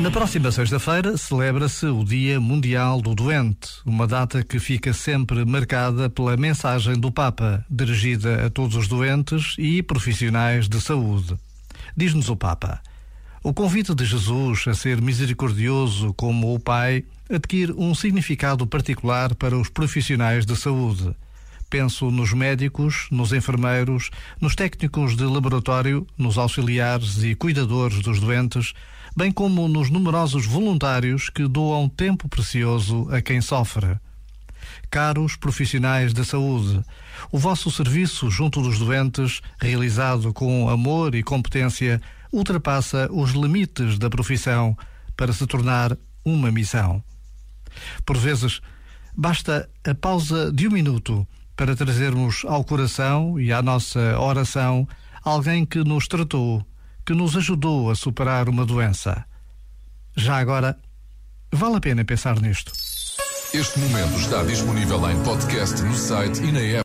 Na próxima sexta-feira celebra-se o Dia Mundial do Doente, uma data que fica sempre marcada pela mensagem do Papa, dirigida a todos os doentes e profissionais de saúde. Diz-nos o Papa: O convite de Jesus a ser misericordioso como o Pai adquire um significado particular para os profissionais de saúde. Penso nos médicos, nos enfermeiros, nos técnicos de laboratório, nos auxiliares e cuidadores dos doentes bem como nos numerosos voluntários que doam tempo precioso a quem sofre. Caros profissionais da saúde, o vosso serviço junto dos doentes, realizado com amor e competência, ultrapassa os limites da profissão para se tornar uma missão. Por vezes, basta a pausa de um minuto para trazermos ao coração e à nossa oração alguém que nos tratou que nos ajudou a superar uma doença. Já agora, vale a pena pensar nisto. Este momento está disponível em podcast no site e na app.